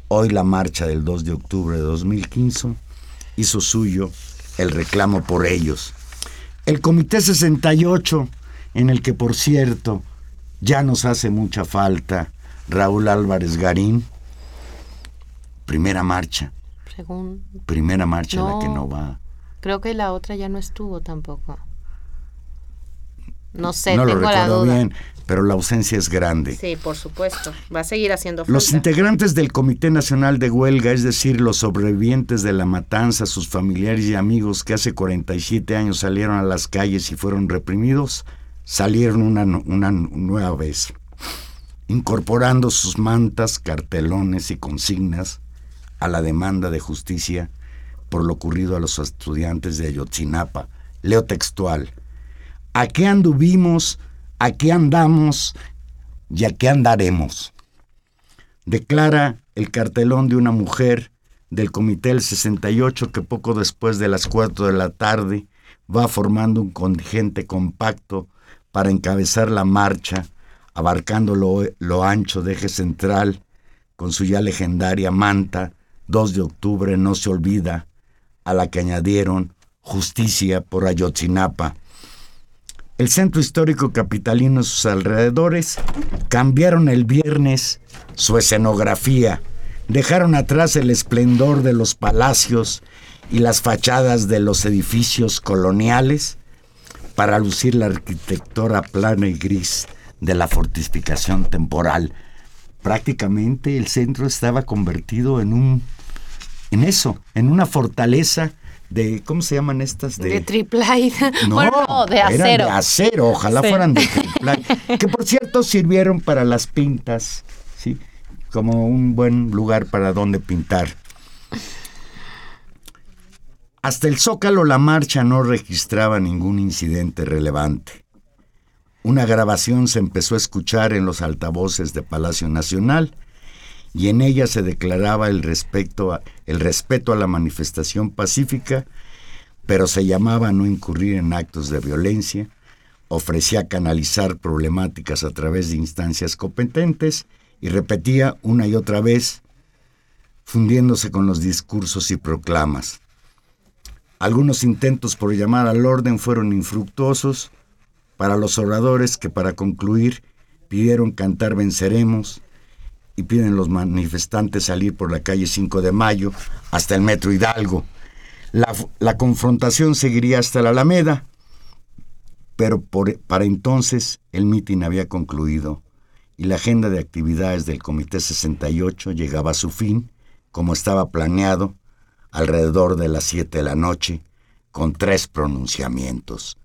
Hoy la marcha del 2 de octubre de 2015 hizo suyo el reclamo por ellos. El Comité 68, en el que por cierto ya nos hace mucha falta Raúl Álvarez Garín, primera marcha. Primera marcha la que no va. Creo que la otra ya no estuvo tampoco. No sé, no tengo lo recuerdo la duda. bien, pero la ausencia es grande. Sí, por supuesto. Va a seguir haciendo falta. Los integrantes del Comité Nacional de Huelga, es decir, los sobrevivientes de la matanza, sus familiares y amigos que hace 47 años salieron a las calles y fueron reprimidos, salieron una, una nueva vez, incorporando sus mantas, cartelones y consignas a la demanda de justicia por lo ocurrido a los estudiantes de Ayotzinapa. Leo textual. ¿A qué anduvimos? ¿A qué andamos? ¿Y a qué andaremos? Declara el cartelón de una mujer del Comité del 68 que poco después de las 4 de la tarde va formando un contingente compacto para encabezar la marcha, abarcando lo, lo ancho de eje central, con su ya legendaria manta, 2 de octubre no se olvida, a la que añadieron justicia por Ayotzinapa. El centro histórico capitalino y sus alrededores cambiaron el viernes su escenografía, dejaron atrás el esplendor de los palacios y las fachadas de los edificios coloniales para lucir la arquitectura plana y gris de la fortificación temporal. Prácticamente el centro estaba convertido en un en eso, en una fortaleza de ¿cómo se llaman estas? De, de triplay. No, bueno, no, de acero. Eran de acero, ojalá sí. fueran de triplay. que por cierto sirvieron para las pintas, ¿sí? Como un buen lugar para donde pintar. Hasta el Zócalo la marcha no registraba ningún incidente relevante. Una grabación se empezó a escuchar en los altavoces de Palacio Nacional y en ella se declaraba el, el respeto a la manifestación pacífica, pero se llamaba a no incurrir en actos de violencia, ofrecía canalizar problemáticas a través de instancias competentes y repetía una y otra vez, fundiéndose con los discursos y proclamas. Algunos intentos por llamar al orden fueron infructuosos para los oradores que para concluir pidieron cantar venceremos y piden los manifestantes salir por la calle 5 de Mayo hasta el Metro Hidalgo. La, confrontación seguiría hasta la Alameda, pero para entonces el mitin había concluido y la agenda de actividades del Comité 68 llegaba a su fin, como estaba planeado, alrededor de las 7 de la noche, con tres pronunciamientos.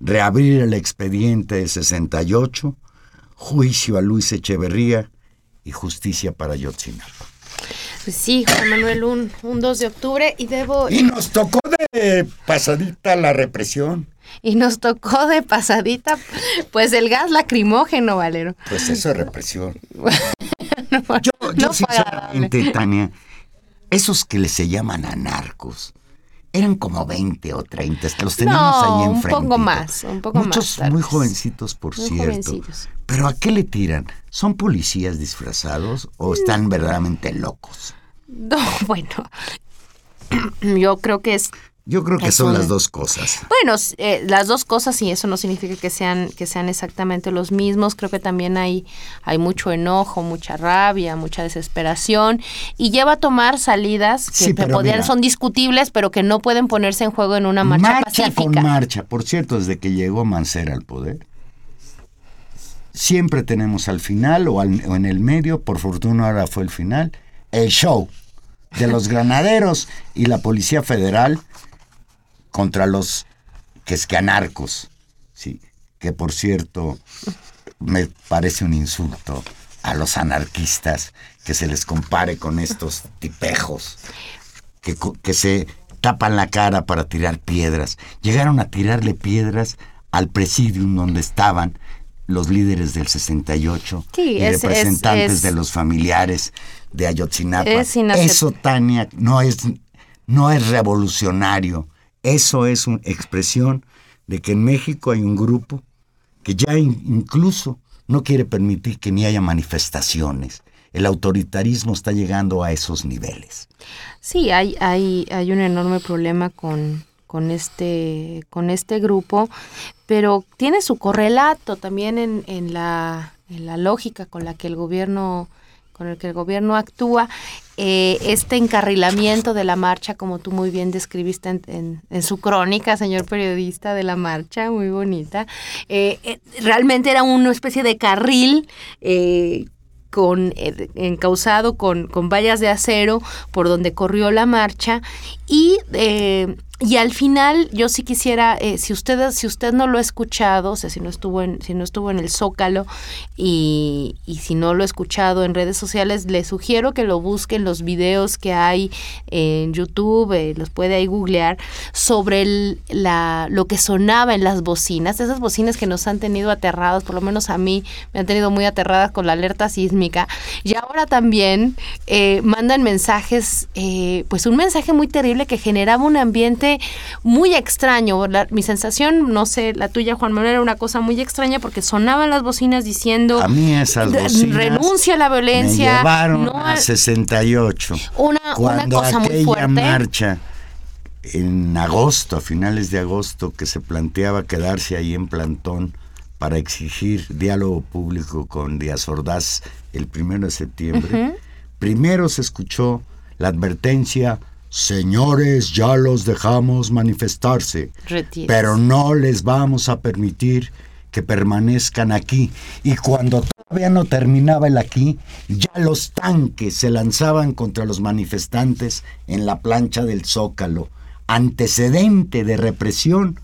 Reabrir el expediente de 68, juicio a Luis Echeverría y justicia para Yotzinapa. Pues sí, Juan Manuel, un, un 2 de octubre y debo... Y nos tocó de pasadita la represión. Y nos tocó de pasadita, pues el gas lacrimógeno, Valero. Pues eso es represión. No, Yo, no yo fue sinceramente, Tania, esos que les se llaman anarcos, eran como 20 o 30, los teníamos No, ahí un enfrente. poco más, un poco Muchos más, tal muy jovencitos, por Muy cierto. Pero ¿a qué le tiran? ¿Son policías disfrazados o están verdaderamente locos? No, bueno, yo creo que es Yo creo que son las dos cosas. Bueno, eh, las dos cosas y eso no significa que sean que sean exactamente los mismos. Creo que también hay hay mucho enojo, mucha rabia, mucha desesperación y lleva a tomar salidas que Sí, podrían mira. son discutibles, pero que no pueden ponerse en juego en una marcha, pacífica. con marcha. Por cierto, desde que llegó Mancera al poder, siempre tenemos al final o, al- o en el medio, por fortuna ahora fue el final, el show de los granaderos y la Policía Federal contra los que es que anarcos. Sí, que por cierto me parece un insulto a los anarquistas que se les compare con estos tipejos que, que se tapan la cara para tirar piedras. Llegaron a tirarle piedras al presidium donde estaban los líderes del 68 Sí, y es- es- representantes es- de los familiares de Ayotzinapa. Eso, Tania, no es, no es revolucionario. Eso es una expresión de que en México hay un grupo que ya in- incluso no quiere permitir que ni haya manifestaciones. El autoritarismo está llegando a esos niveles. Sí, hay, hay, hay un enorme problema con, con, este, con este grupo, pero tiene su correlato también en, en, la, en la lógica con la que el gobierno con el que el gobierno actúa, eh, este encarrilamiento de la marcha, como tú muy bien describiste en, su crónica, señor periodista de la marcha, muy bonita, eh, eh, realmente era una especie de carril con encauzado con, con vallas de acero por donde corrió la marcha y y al final yo sí quisiera eh, si usted si usted no lo ha escuchado o sea si no estuvo en si no estuvo en el zócalo y, y si no lo ha escuchado en redes sociales le sugiero que lo busquen los videos que hay en YouTube eh, los puede ahí googlear sobre el- la lo que sonaba en las bocinas esas bocinas que nos han tenido aterrados por lo menos a mí me han tenido muy aterradas con la alerta sísmica. Y ahora también eh, mandan mensajes eh, pues un mensaje muy terrible que generaba un ambiente muy extraño La- mi sensación no sé la tuya Juan Manuel era una cosa muy extraña porque sonaban las bocinas diciendo A mí esas "Re- bocinas renuncia a la me violencia llevaron no a al- 68. Una- una cuando muy aquella fuerte. marcha en agosto, a finales de agosto, que se planteaba quedarse ahí en plantón para exigir diálogo público con Díaz Ordaz el primero de septiembre, primero se escuchó la advertencia, señores, ya los dejamos manifestarse, pero no les vamos a permitir que permanezcan aquí. Y cuando todavía no terminaba el aquí, ya los tanques se lanzaban contra los manifestantes en la plancha del Zócalo, antecedente de represión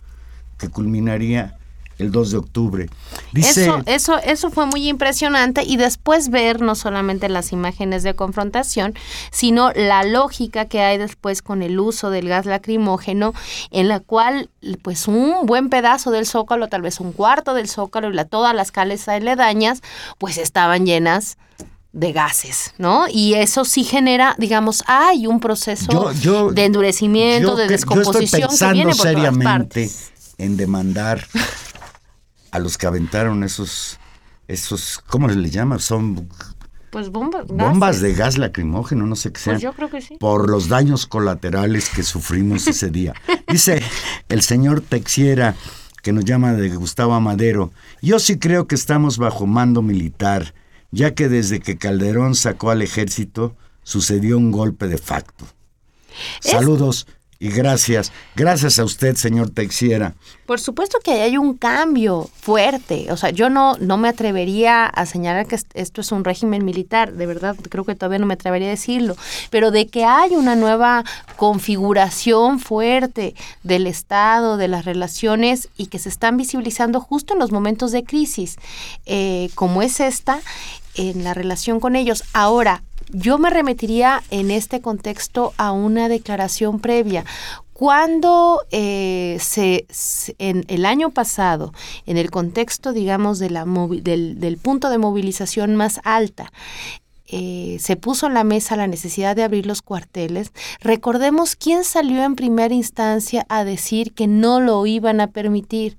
que culminaría el 2 de octubre. Dice, Eso, eso, eso fue muy impresionante y después ver no solamente las imágenes de confrontación, sino la lógica que hay después con el uso del gas lacrimógeno, en la cual pues un buen pedazo del zócalo, tal vez un cuarto del zócalo y la, todas las calles aledañas, pues estaban llenas de gases, ¿no? Y eso sí genera, digamos, hay un proceso yo- yo- de endurecimiento, yo de que- yo descomposición estoy que viene pensando todas seriamente partes. en demandar a los que aventaron esos, esos, ¿cómo se les llama? Son Pues bombas. bombas de gas lacrimógeno, no sé qué sean. Pues yo creo que sí. Por los daños colaterales que sufrimos ese día. Dice el señor Texiera, que nos llama de Gustavo Amadero, yo sí creo que estamos bajo mando militar, ya que desde que Calderón sacó al ejército, sucedió un golpe de facto. Saludos y gracias. Gracias a usted, señor Texiera. Por supuesto que hay un cambio fuerte. O sea, yo no, no me atrevería a señalar que est- esto es un régimen militar. De verdad, creo que todavía no me atrevería a decirlo. Pero de que hay una nueva configuración fuerte del Estado, de las relaciones y que se están visibilizando justo en los momentos de crisis, eh, como es esta, en la relación con ellos. Ahora, yo me remitiría en este contexto a una declaración previa. Cuando eh, se, en el año pasado, en el contexto, digamos, del punto de movilización más alta, eh, se puso en la mesa la necesidad de abrir los cuarteles, recordemos quién salió en primera instancia a decir que no lo iban a permitir.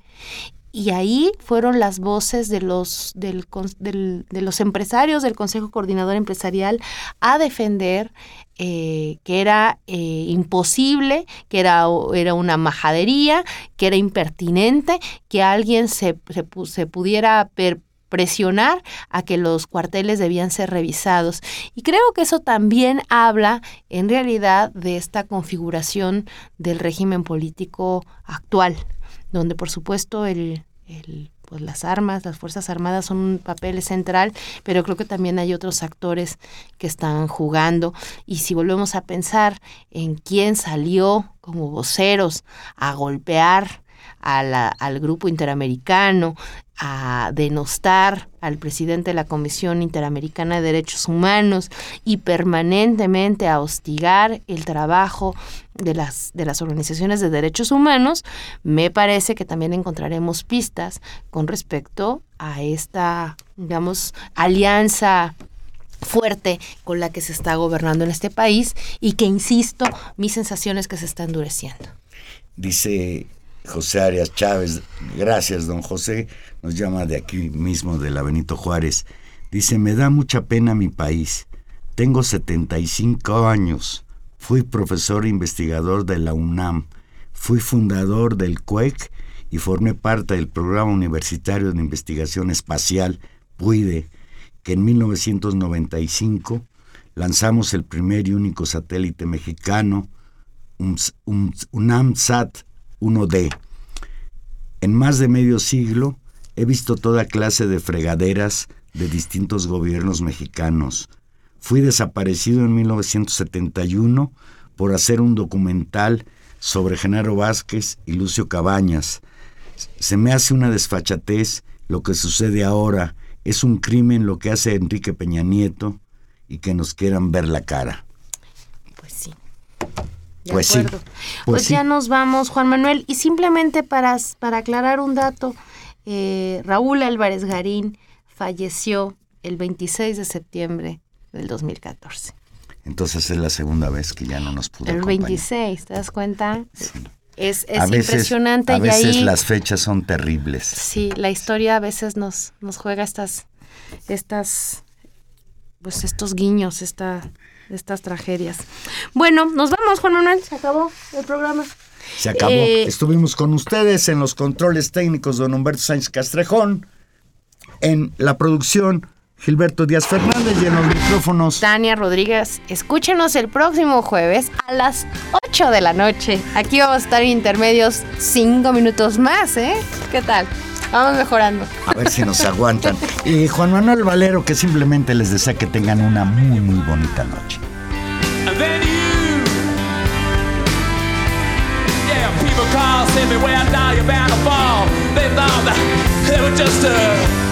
Y ahí fueron las voces de los, del del- de los empresarios del Consejo Coordinador Empresarial a defender eh, que era eh, imposible, que era, era una majadería, que era impertinente, que alguien se, se, se pudiera presionar a que los cuarteles debían ser revisados. Y creo que eso también habla en realidad de esta configuración del régimen político actual, donde por supuesto el, el, pues las armas, las Fuerzas Armadas son un papel central, pero creo que también hay otros actores que están jugando. Y si volvemos a pensar en quién salió como voceros a golpear a la- al grupo interamericano, a denostar al presidente de la Comisión Interamericana de Derechos Humanos y permanentemente a hostigar el trabajo de las, de las organizaciones de derechos humanos, me parece que también encontraremos pistas con respecto a esta, digamos, alianza fuerte con la que se está gobernando en este país y que, insisto, mi sensación es que se está endureciendo. Dice José Arias Chávez, gracias don José, nos llama de aquí mismo, de la Benito Juárez. Dice, me da mucha pena mi país. Tengo 75 años. Fui profesor e investigador de la UNAM. Fui fundador del CUEC y formé parte del Programa Universitario de Investigación Espacial, PUIDE, que en 1995 lanzamos el primer y único satélite mexicano, un, un, UNAMSAT 1D. En más de medio siglo he visto toda clase de fregaderas de distintos gobiernos mexicanos. Fui desaparecido en 1971 por hacer un documental sobre Genaro Vázquez y Lucio Cabañas. Se me hace una desfachatez lo que sucede ahora. Es un crimen lo que hace Enrique Peña Nieto y que nos quieran ver la cara. Pues sí. De Pues sí, acuerdo. pues Pues, sí. ya nos vamos, Juan Manuel. Y simplemente para, para aclarar un dato, eh, Raúl Álvarez Garín falleció el 26 de septiembre del 2014. Entonces es la segunda vez que ya no nos pudo El acompañar. 26, ¿te das cuenta? Es, es a veces, impresionante a y veces ahí las fechas son terribles. sí, la historia a veces nos, nos juega estas, estas, pues estos guiños, esta, estas tragedias. Bueno, nos vamos, Juan Manuel, se acabó el programa. Se acabó. Eh, Estuvimos con ustedes en los controles técnicos don Humberto Sánchez Castrejón, en la producción Gilberto Díaz Fernández y en los micrófonos. Tania Rodríguez, escúchenos el próximo jueves a las 8 de la noche. Aquí vamos a estar en intermedios 5 minutos más, ¿eh? ¿Qué tal? Vamos mejorando. A ver si nos aguantan. Y Juan Manuel Valero, que simplemente les desea que tengan una muy, muy bonita noche. And then you, yeah, people call, say me where I die, you're bound to fall. They thought that they were just a